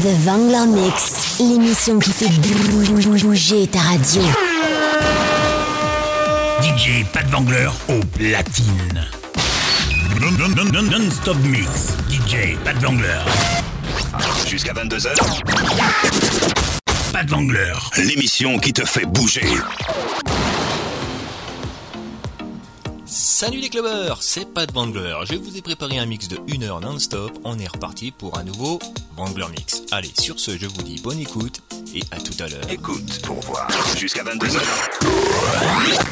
The Vangler Mix, l'émission qui fait bouger ta radio. DJ Pat Vangler au platine. Non-stop mix. DJ Pat Vangler. Jusqu'à 22h. Pat Vangler. L'émission qui te fait bouger. Salut les clubbers, c'est Pat Vangler. Je vous ai préparé un mix de 1 heure non-stop. On est reparti pour un nouveau Vangler Mix. Allez, sur ce, je vous dis bonne écoute et à tout à l'heure. Écoute pour voir. Jusqu'à 22h.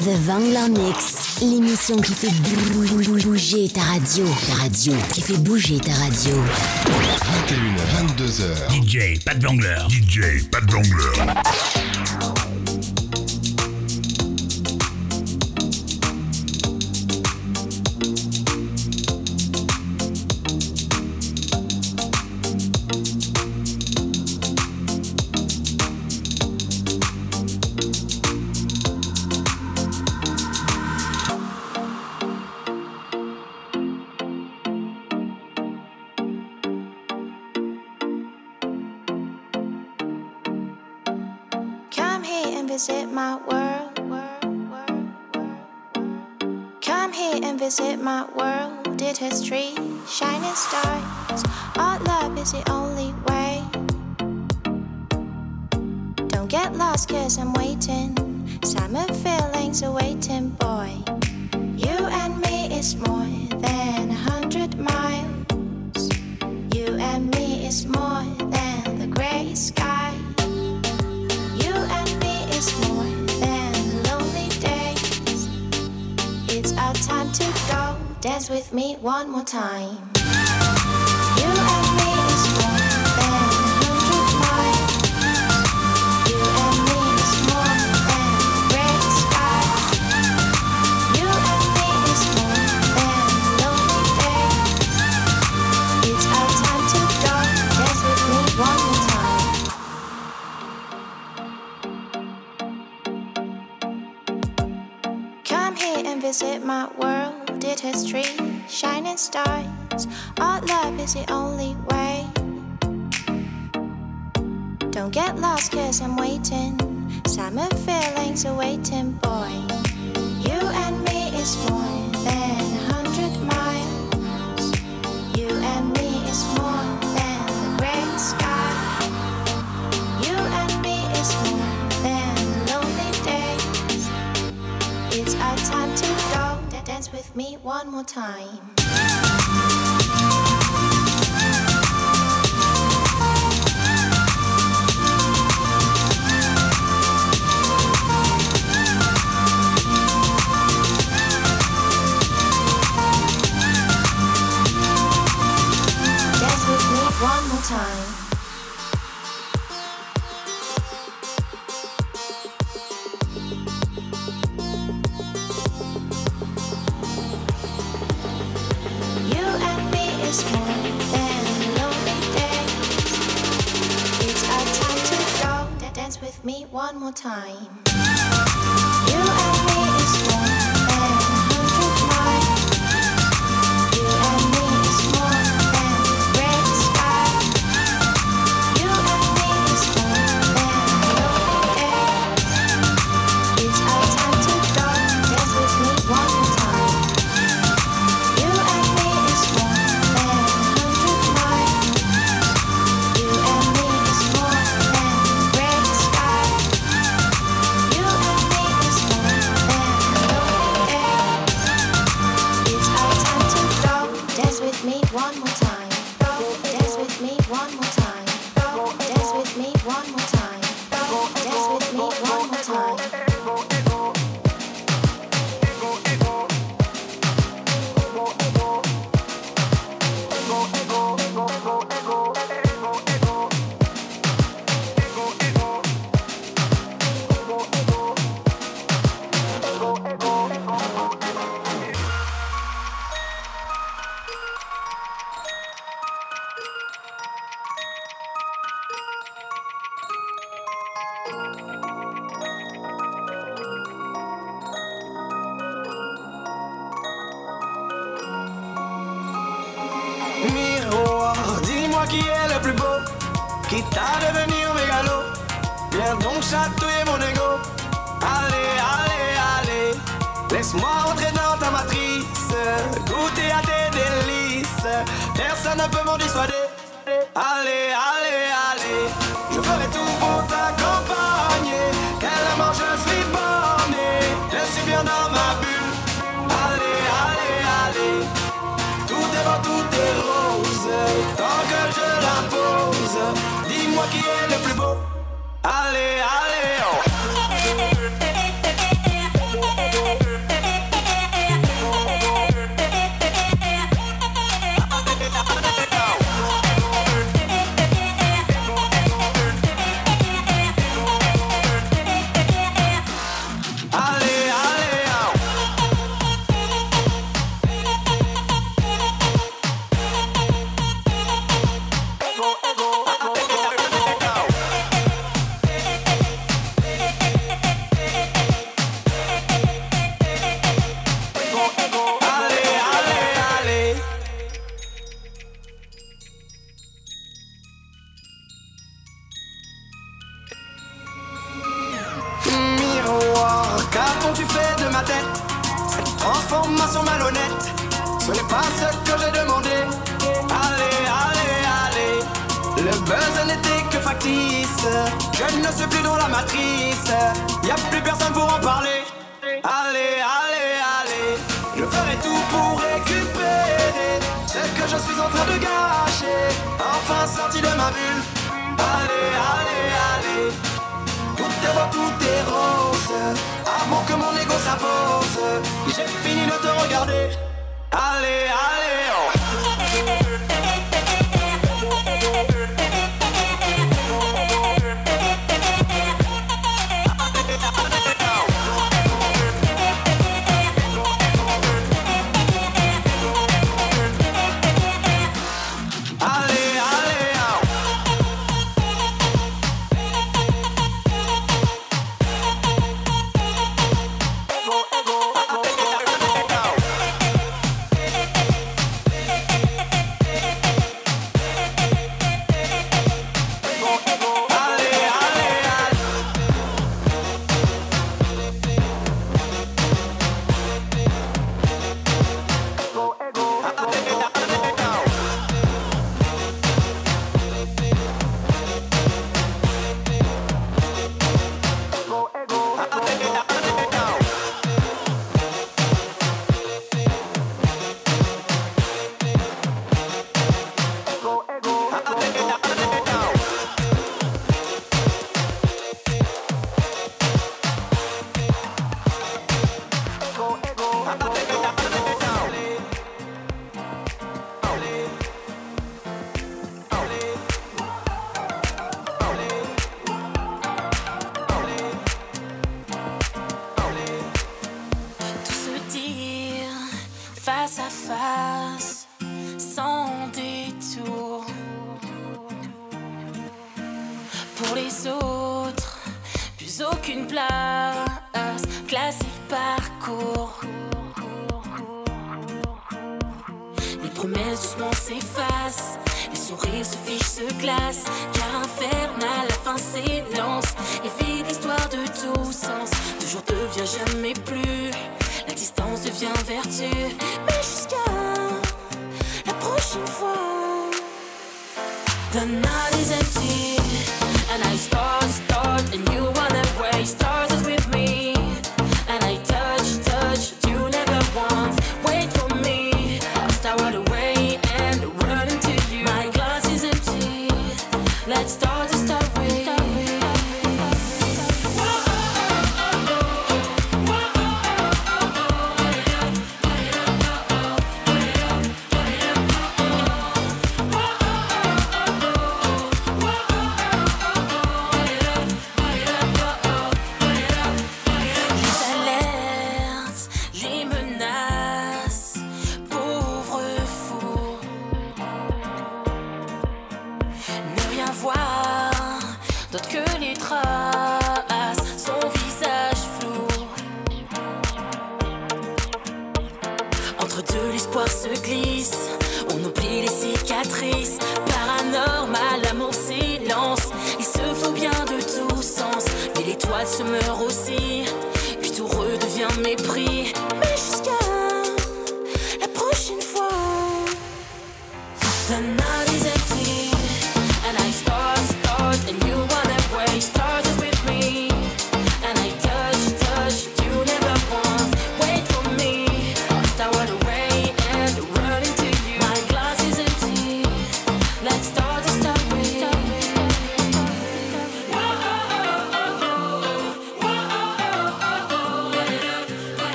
The Vangler Mix, l'émission qui fait bouger ta radio. Ta radio, qui fait bouger ta radio. 21h, 22h. DJ Pat Vangler. DJ Pat Vangler. Shining stars. Our love is the only way. Don't get lost, cause I'm waiting. Summer feelings are waiting, boy. You and me is more than a hundred miles. You and me is more than the gray sky. You and me is more than lonely days. It's our time to. Dance with me one more time. You and me is more than hundred miles. You and me is more than gray sky. You and me is more than lonely days. It's our time to. Dance with me one more time. Come here and visit my world. Trees, shining stars. Our love is the only way. Don't get lost, cause I'm waiting. Summer feelings are waiting, boy. You and me is more than with me one more time. One more time. More time.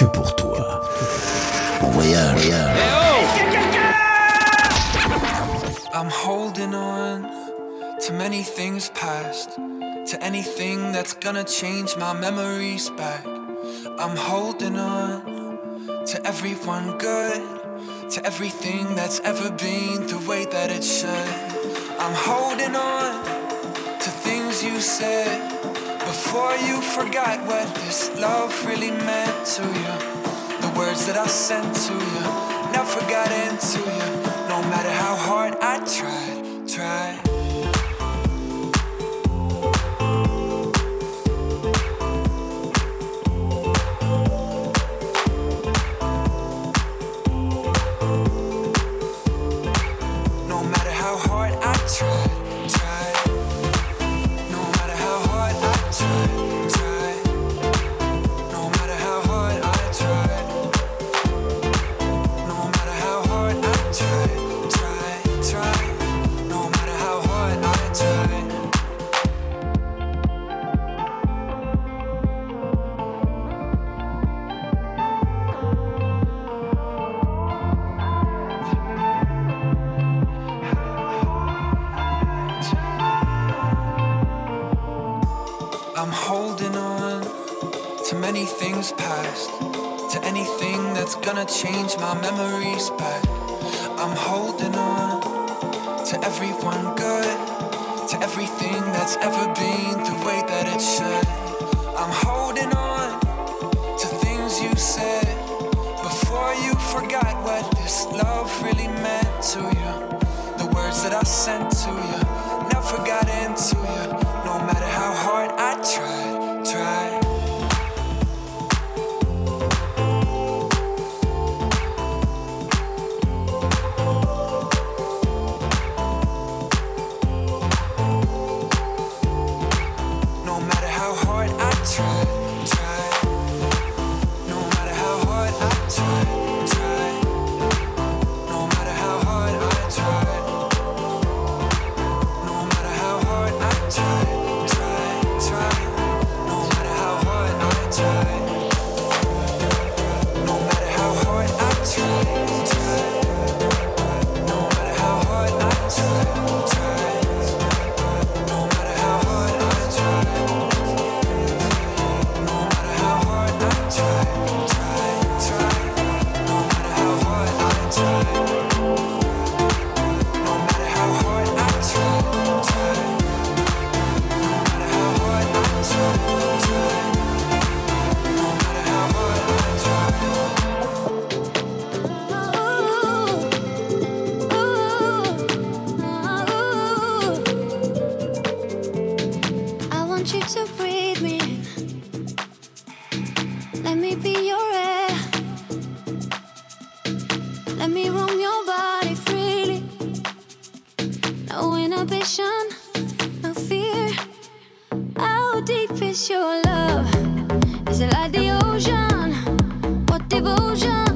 Que pour toi. Bon voyage. I'm holding on to many things past, to anything that's gonna change my memories back. I'm holding on to everyone good, to everything that's ever been the way that it should. I'm holding on to things you said before you forgot what this love really meant to you. The words that I sent to you never got into you. No matter how hard I tried, tried. To many things past, to anything that's gonna change my memories back. I'm holding on to everyone good, to everything that's ever been the way that it should. I'm holding on to things you said before you forgot what this love really meant to you. The words that I sent to you never got into No inhibition, no fear. How deep is your love? Is it like the ocean? What devotion?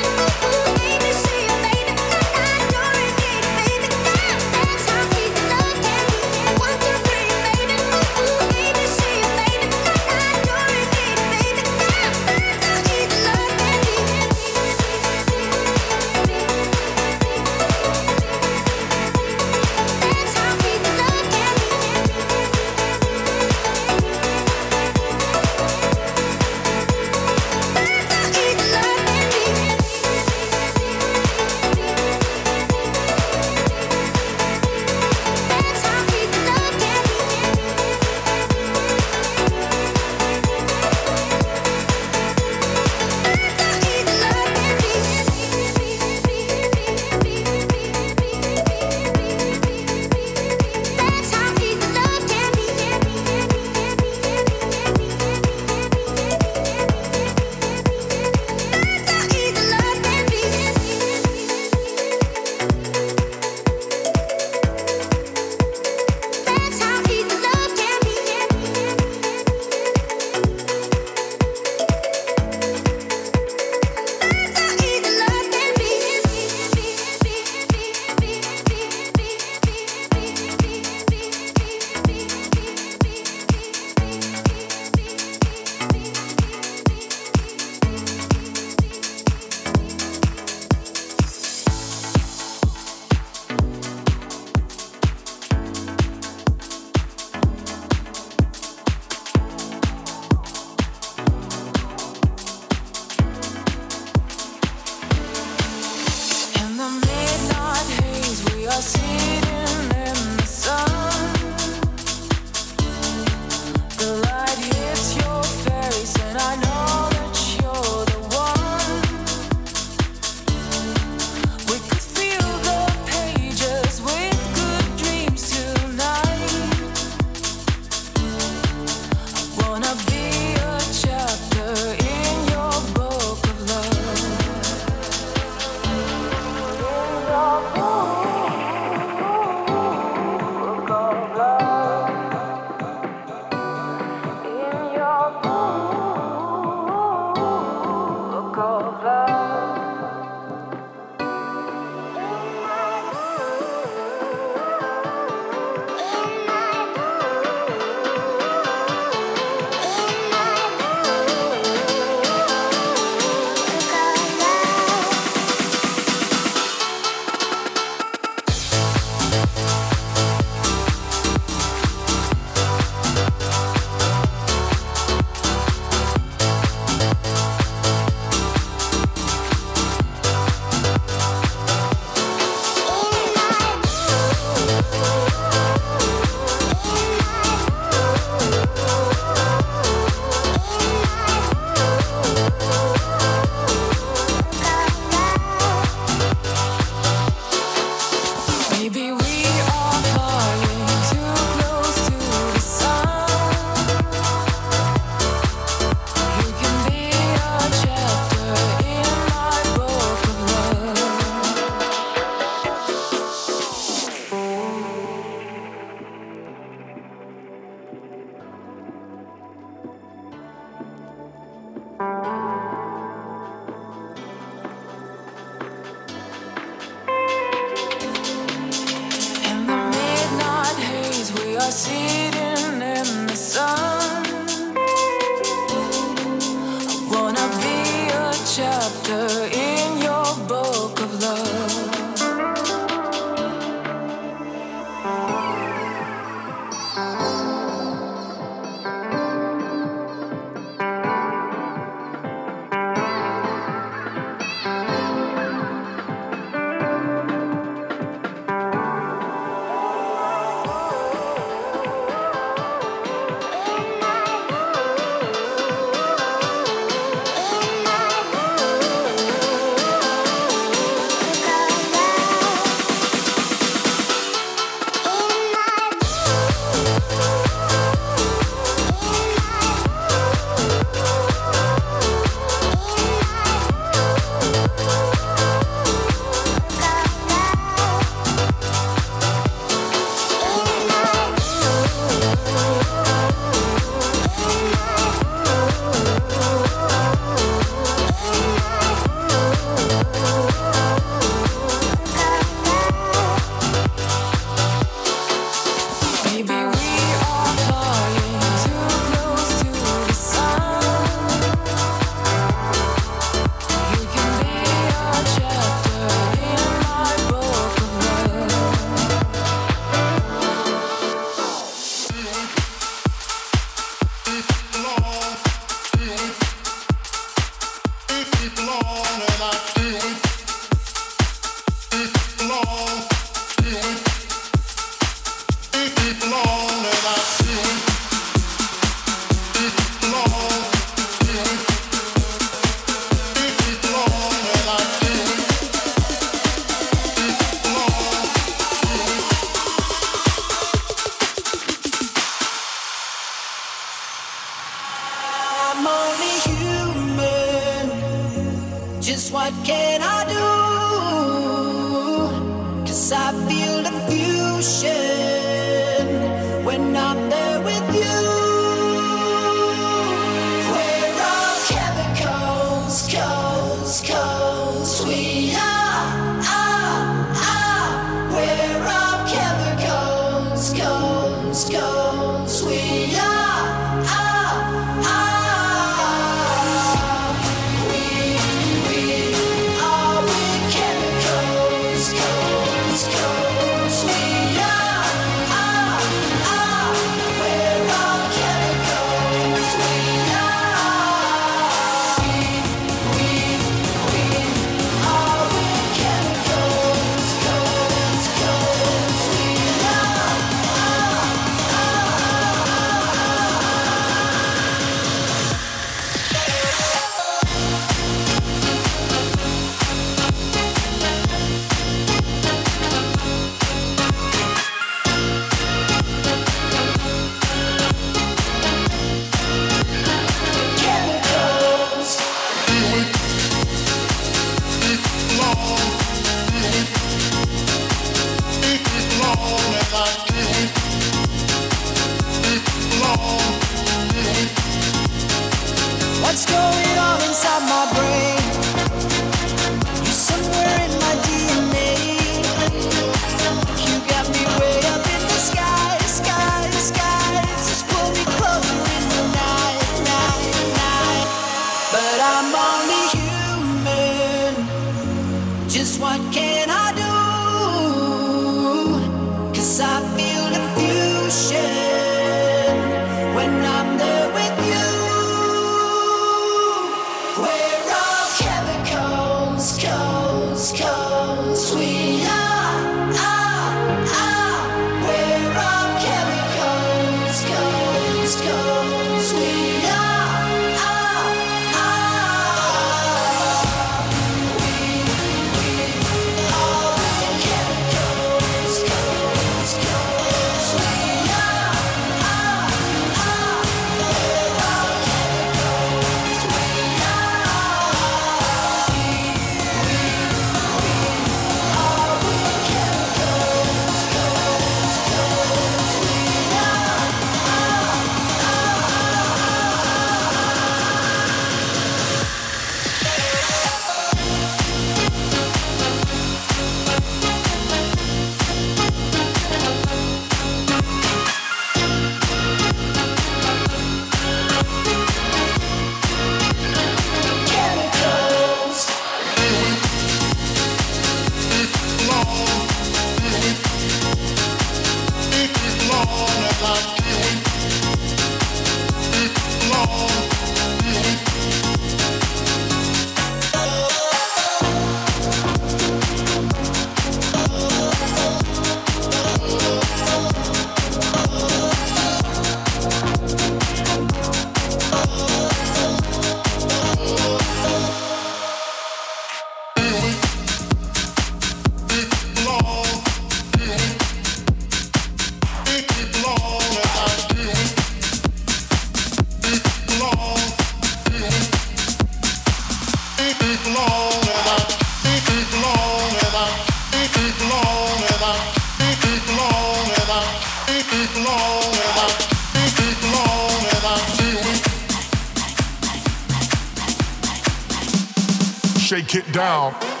Shake it down.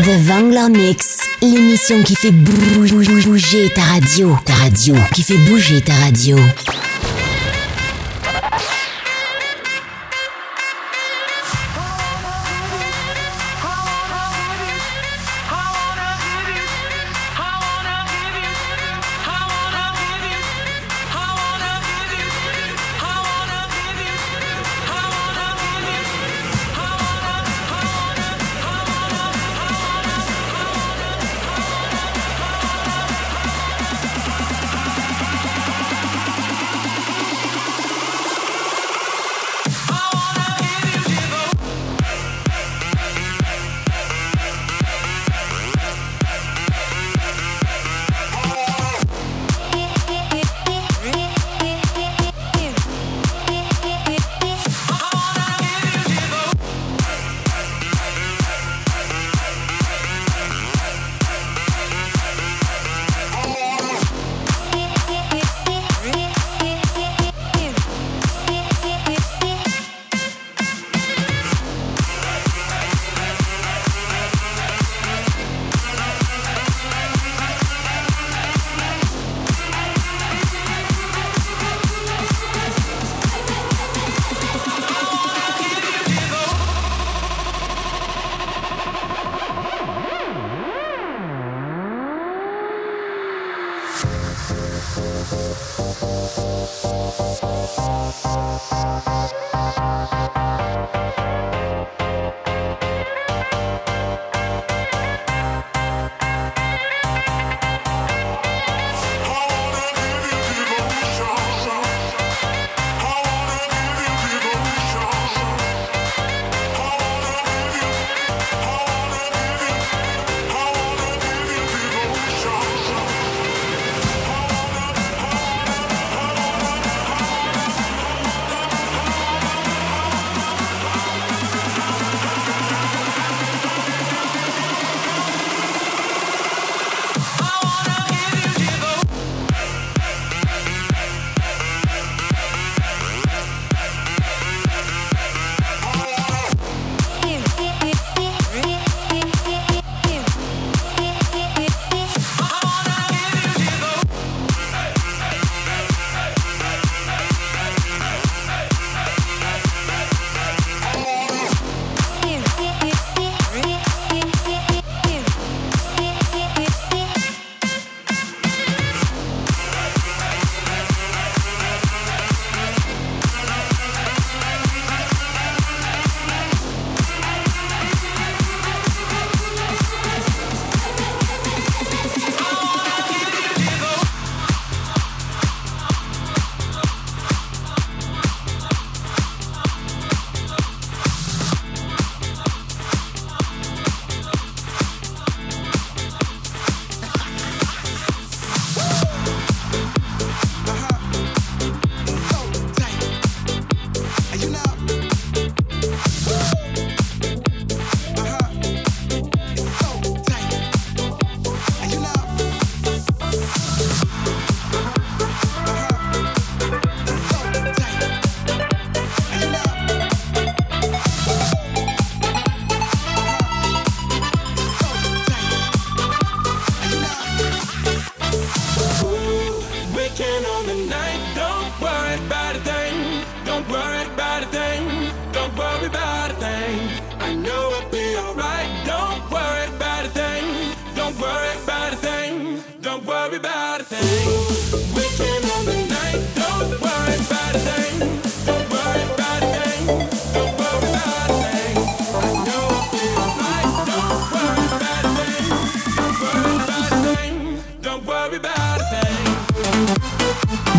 The Vangler Mix, l'émission qui fait bouger ta radio. Ta radio, qui fait bouger ta radio.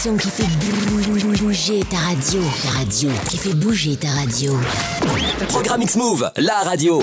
qui fait bouger ta radio. Ta radio, qui fait bouger ta radio. Programme X-Move, la radio.